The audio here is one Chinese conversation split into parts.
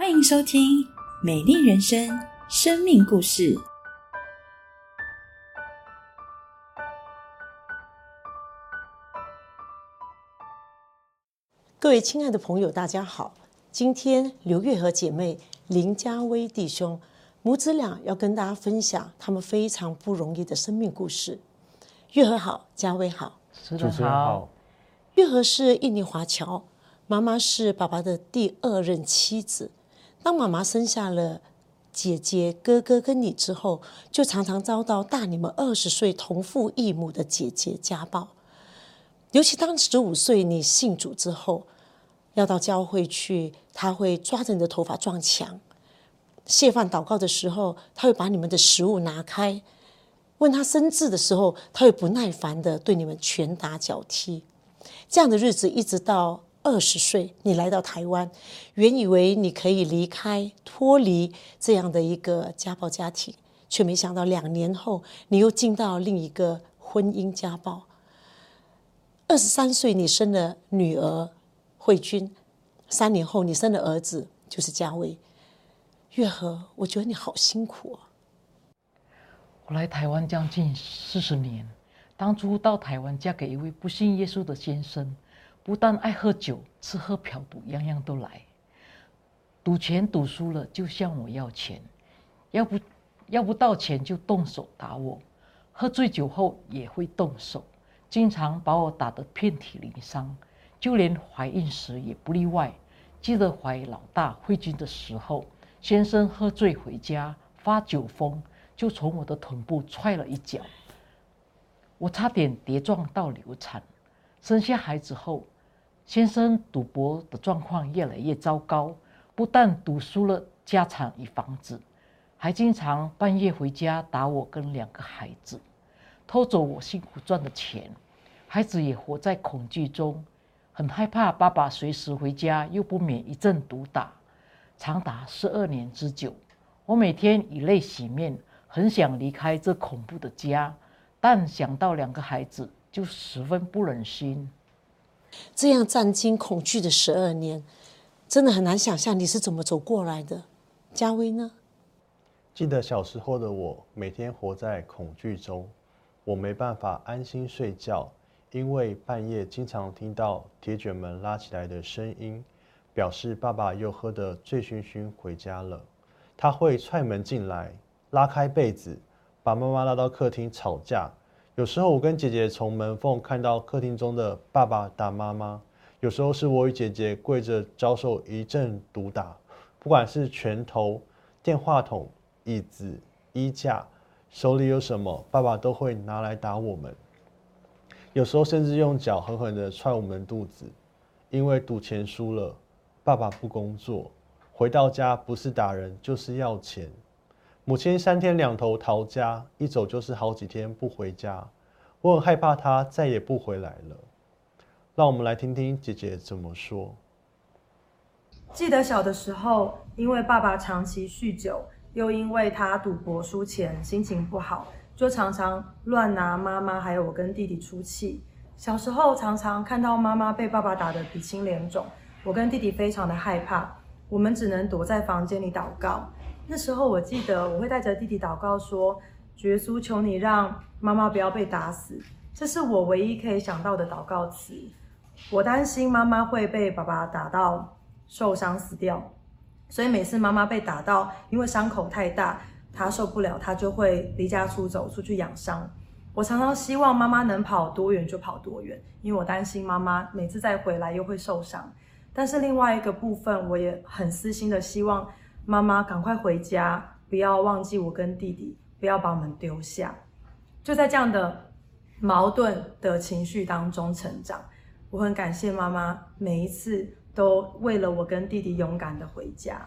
欢迎收听《美丽人生》生命故事。各位亲爱的朋友，大家好！今天刘月和姐妹林家威弟兄母子俩要跟大家分享他们非常不容易的生命故事。月和好，家威好。主持人好。月和是印尼华侨，妈妈是爸爸的第二任妻子。当妈妈生下了姐姐、哥哥跟你之后，就常常遭到大你们二十岁同父异母的姐姐家暴。尤其当十五岁你信主之后，要到教会去，他会抓着你的头发撞墙。谢饭祷告的时候，他会把你们的食物拿开。问他生字的时候，他会不耐烦的对你们拳打脚踢。这样的日子一直到二十岁，你来到台湾，原以为你可以离开、脱离这样的一个家暴家庭，却没想到两年后，你又进到另一个婚姻家暴。二十三岁，你生了女儿慧君，三年后你生了儿子，就是嘉威。月和，我觉得你好辛苦啊。我来台湾将近四十年，当初到台湾嫁给一位不信耶稣的先生，不但爱喝酒、吃喝嫖赌，样样都来。赌钱赌输了就向我要钱，要不要不到钱就动手打我。喝醉酒后也会动手。经常把我打得遍体鳞伤，就连怀孕时也不例外。记得怀老大慧君的时候，先生喝醉回家发酒疯，就从我的臀部踹了一脚，我差点跌撞到流产。生下孩子后，先生赌博的状况越来越糟糕，不但赌输了家产与房子，还经常半夜回家打我跟两个孩子。偷走我辛苦赚的钱，孩子也活在恐惧中，很害怕爸爸随时回家，又不免一阵毒打，长达十二年之久。我每天以泪洗面，很想离开这恐怖的家，但想到两个孩子，就十分不忍心。这样战惊恐惧的十二年，真的很难想象你是怎么走过来的。嘉威呢？记得小时候的我，每天活在恐惧中。我没办法安心睡觉，因为半夜经常听到铁卷门拉起来的声音，表示爸爸又喝得醉醺醺回家了。他会踹门进来，拉开被子，把妈妈拉到客厅吵架。有时候我跟姐姐从门缝看到客厅中的爸爸打妈妈，有时候是我与姐姐跪着遭受一阵毒打，不管是拳头、电话筒、椅子、衣架。手里有什么，爸爸都会拿来打我们。有时候甚至用脚狠狠地踹我们肚子，因为赌钱输了，爸爸不工作，回到家不是打人就是要钱。母亲三天两头逃家，一走就是好几天不回家。我很害怕她再也不回来了。让我们来听听姐姐怎么说。记得小的时候，因为爸爸长期酗酒。又因为他赌博输钱，心情不好，就常常乱拿妈妈还有我跟弟弟出气。小时候常常看到妈妈被爸爸打得鼻青脸肿，我跟弟弟非常的害怕，我们只能躲在房间里祷告。那时候我记得我会带着弟弟祷告说：“耶稣，求你让妈妈不要被打死。”这是我唯一可以想到的祷告词。我担心妈妈会被爸爸打到受伤死掉。所以每次妈妈被打到，因为伤口太大，她受不了，她就会离家出走，出去养伤。我常常希望妈妈能跑多远就跑多远，因为我担心妈妈每次再回来又会受伤。但是另外一个部分，我也很私心的希望妈妈赶快回家，不要忘记我跟弟弟，不要把我们丢下。就在这样的矛盾的情绪当中成长，我很感谢妈妈每一次。都为了我跟弟弟勇敢的回家。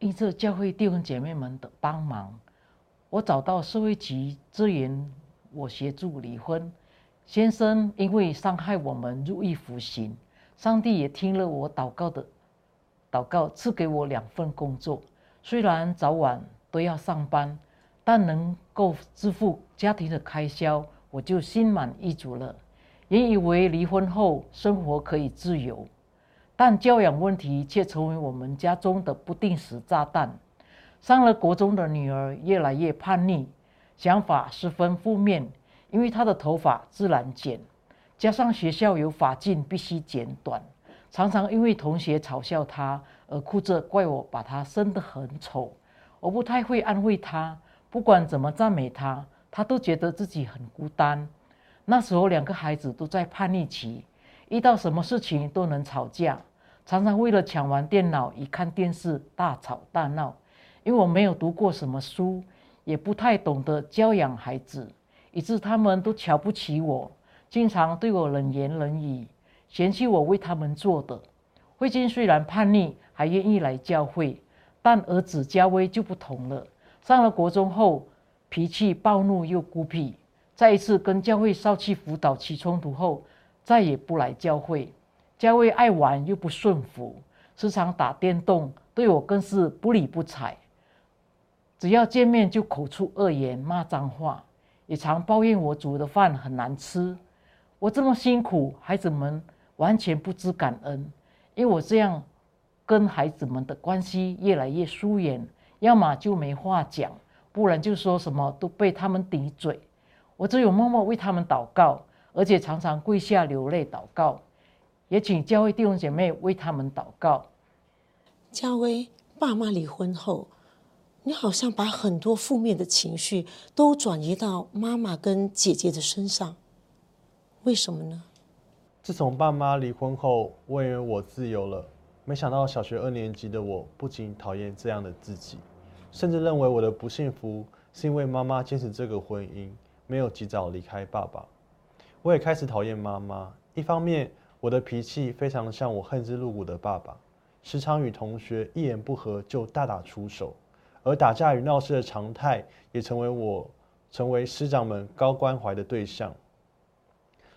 因着教会弟兄姐妹们的帮忙，我找到社会局支援我协助离婚。先生因为伤害我们入狱服刑，上帝也听了我祷告的祷告，赐给我两份工作。虽然早晚都要上班，但能够支付家庭的开销，我就心满意足了。原以为离婚后生活可以自由，但教养问题却成为我们家中的不定时炸弹。上了国中的女儿越来越叛逆，想法十分负面，因为她的头发自然剪，加上学校有法禁必须剪短，常常因为同学嘲笑他而哭着怪我把他生得很丑。我不太会安慰他，不管怎么赞美他，他都觉得自己很孤单。那时候两个孩子都在叛逆期，遇到什么事情都能吵架，常常为了抢完电脑一看电视大吵大闹。因为我没有读过什么书，也不太懂得教养孩子，以致他们都瞧不起我，经常对我冷言冷语，嫌弃我为他们做的。慧金虽然叛逆，还愿意来教会，但儿子嘉威就不同了。上了国中后，脾气暴怒又孤僻。在一次跟教会少气辅导起冲突后，再也不来教会。嘉威爱玩又不顺服，时常打电动，对我更是不理不睬。只要见面就口出恶言、骂脏话，也常抱怨我煮的饭很难吃。我这么辛苦，孩子们完全不知感恩，因为我这样跟孩子们的关系越来越疏远，要么就没话讲，不然就说什么都被他们顶嘴。我只有默默为他们祷告，而且常常跪下流泪祷告，也请教会弟兄姐妹为他们祷告。嘉威爸妈离婚后。你好像把很多负面的情绪都转移到妈妈跟姐姐的身上，为什么呢？自从爸妈离婚后，我以为我自由了，没想到小学二年级的我不仅讨厌这样的自己，甚至认为我的不幸福是因为妈妈坚持这个婚姻，没有及早离开爸爸。我也开始讨厌妈妈，一方面我的脾气非常像我恨之入骨的爸爸，时常与同学一言不合就大打出手。而打架与闹事的常态，也成为我成为师长们高关怀的对象。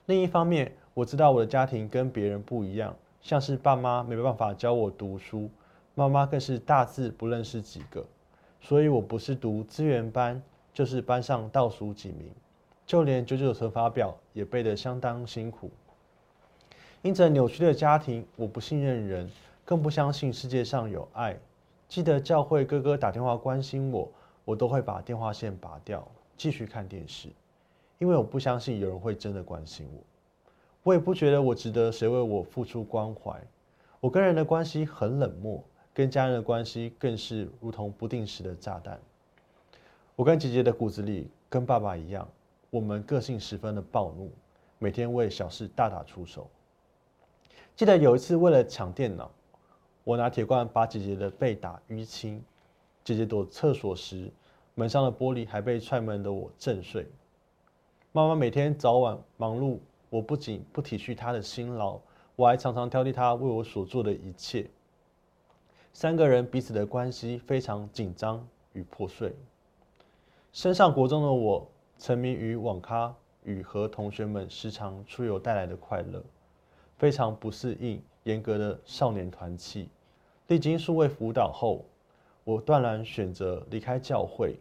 另一方面，我知道我的家庭跟别人不一样，像是爸妈没办法教我读书，妈妈更是大字不认识几个，所以我不是读资源班，就是班上倒数几名，就连九九乘法表也背得相当辛苦。因着扭曲的家庭，我不信任人，更不相信世界上有爱。记得教会哥哥打电话关心我，我都会把电话线拔掉，继续看电视，因为我不相信有人会真的关心我。我也不觉得我值得谁为我付出关怀。我跟人的关系很冷漠，跟家人的关系更是如同不定时的炸弹。我跟姐姐的骨子里跟爸爸一样，我们个性十分的暴怒，每天为小事大打出手。记得有一次为了抢电脑。我拿铁罐把姐姐的背打淤青，姐姐躲厕所时，门上的玻璃还被踹门的我震碎。妈妈每天早晚忙碌，我不仅不体恤他的辛劳，我还常常挑剔他为我所做的一切。三个人彼此的关系非常紧张与破碎。升上国中的我，沉迷于网咖与和同学们时常出游带来的快乐，非常不适应严格的少年团契。历经数位辅导后，我断然选择离开教会，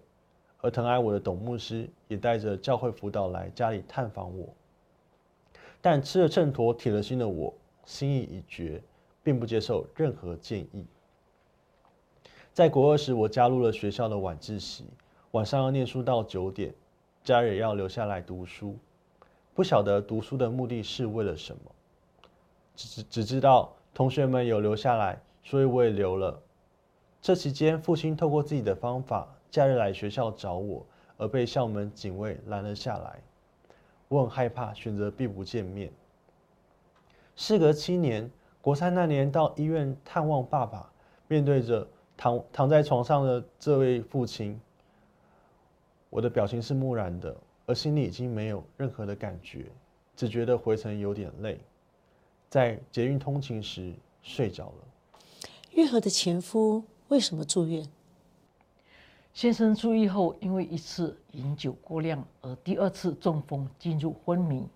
而疼爱我的董牧师也带着教会辅导来家里探访我。但吃了秤砣铁了心的我，心意已决，并不接受任何建议。在国二时，我加入了学校的晚自习，晚上要念书到九点，家人要留下来读书。不晓得读书的目的是为了什么，只只知道同学们有留下来。所以我也留了。这期间，父亲透过自己的方法，假日来学校找我，而被校门警卫拦了下来。我很害怕，选择并不见面。事隔七年，国三那年到医院探望爸爸，面对着躺躺在床上的这位父亲，我的表情是木然的，而心里已经没有任何的感觉，只觉得回程有点累，在捷运通勤时睡着了。月和的前夫为什么住院？先生出狱后，因为一次饮酒过量而第二次中风进入昏迷。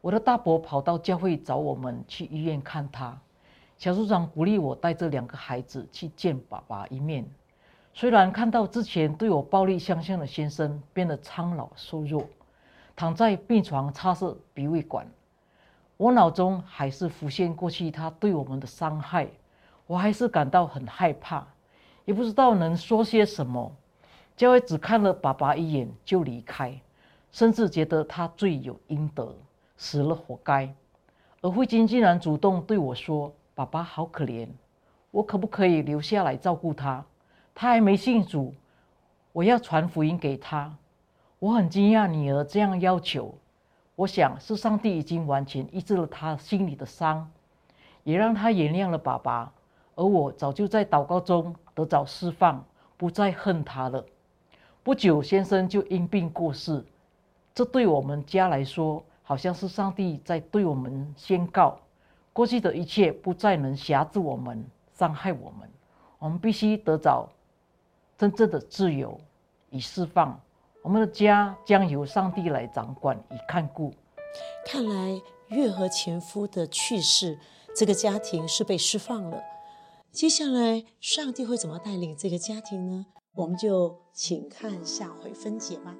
我的大伯跑到教会找我们去医院看他。小组长鼓励我带着两个孩子去见爸爸一面。虽然看到之前对我暴力相向的先生变得苍老瘦弱，躺在病床插设鼻胃管，我脑中还是浮现过去他对我们的伤害，我还是感到很害怕，也不知道能说些什么。教会只看了爸爸一眼就离开，甚至觉得他罪有应得，死了活该。而慧金竟然主动对我说：“爸爸好可怜，我可不可以留下来照顾他？他还没信主，我要传福音给他。”我很惊讶女儿这样要求。我想是上帝已经完全医治了他心里的伤，也让他原谅了爸爸，而我早就在祷告中得早释放，不再恨他了。不久，先生就因病过世，这对我们家来说，好像是上帝在对我们宣告：过去的一切不再能辖制我们、伤害我们。我们必须得找真正的自由与释放。我们的家将由上帝来掌管与看顾。看来月和前夫的去世，这个家庭是被释放了。接下来，上帝会怎么带领这个家庭呢？我们就请看下回分解吧。